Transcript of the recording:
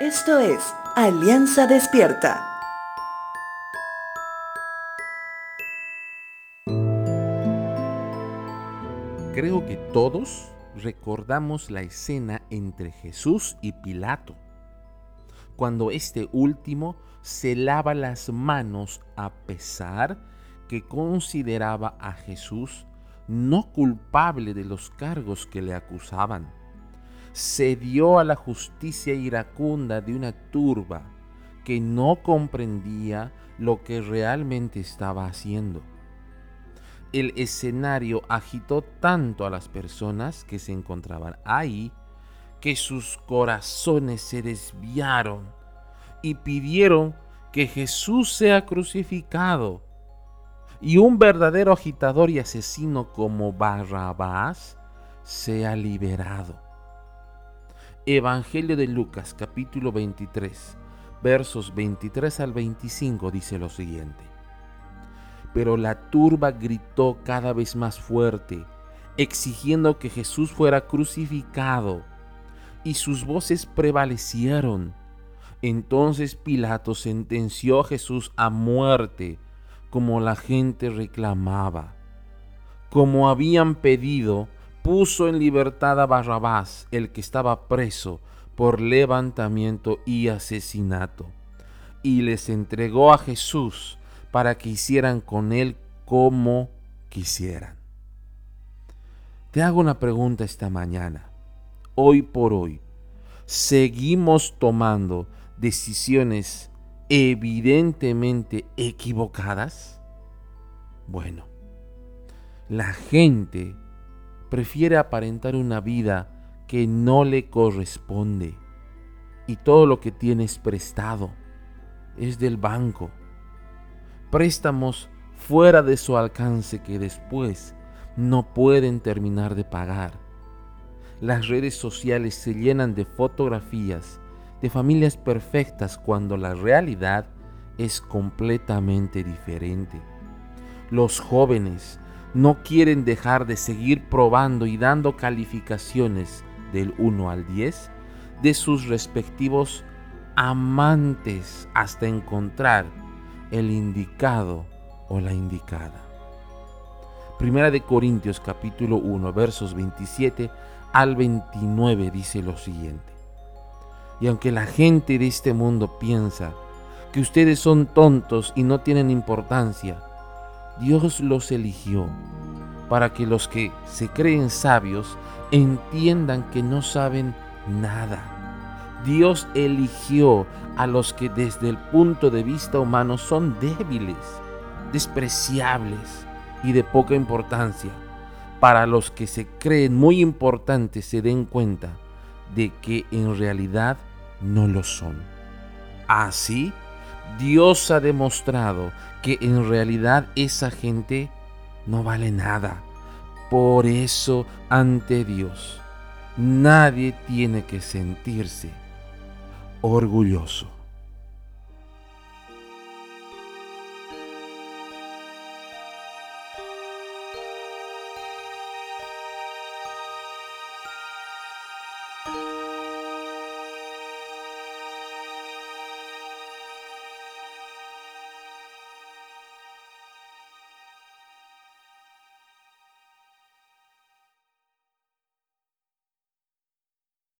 Esto es Alianza Despierta. Creo que todos recordamos la escena entre Jesús y Pilato, cuando este último se lava las manos a pesar que consideraba a Jesús no culpable de los cargos que le acusaban cedió a la justicia iracunda de una turba que no comprendía lo que realmente estaba haciendo. El escenario agitó tanto a las personas que se encontraban ahí que sus corazones se desviaron y pidieron que Jesús sea crucificado y un verdadero agitador y asesino como Barrabás sea liberado. Evangelio de Lucas capítulo 23, versos 23 al 25 dice lo siguiente. Pero la turba gritó cada vez más fuerte, exigiendo que Jesús fuera crucificado, y sus voces prevalecieron. Entonces Pilato sentenció a Jesús a muerte, como la gente reclamaba. Como habían pedido, puso en libertad a Barrabás, el que estaba preso por levantamiento y asesinato, y les entregó a Jesús para que hicieran con él como quisieran. Te hago una pregunta esta mañana. Hoy por hoy, ¿seguimos tomando decisiones evidentemente equivocadas? Bueno, la gente prefiere aparentar una vida que no le corresponde y todo lo que tiene es prestado, es del banco. Préstamos fuera de su alcance que después no pueden terminar de pagar. Las redes sociales se llenan de fotografías de familias perfectas cuando la realidad es completamente diferente. Los jóvenes no quieren dejar de seguir probando y dando calificaciones del 1 al 10 de sus respectivos amantes hasta encontrar el indicado o la indicada. Primera de Corintios capítulo 1 versos 27 al 29 dice lo siguiente. Y aunque la gente de este mundo piensa que ustedes son tontos y no tienen importancia, Dios los eligió para que los que se creen sabios entiendan que no saben nada. Dios eligió a los que desde el punto de vista humano son débiles, despreciables y de poca importancia, para los que se creen muy importantes se den cuenta de que en realidad no lo son. Así, Dios ha demostrado que en realidad esa gente no vale nada. Por eso ante Dios nadie tiene que sentirse orgulloso.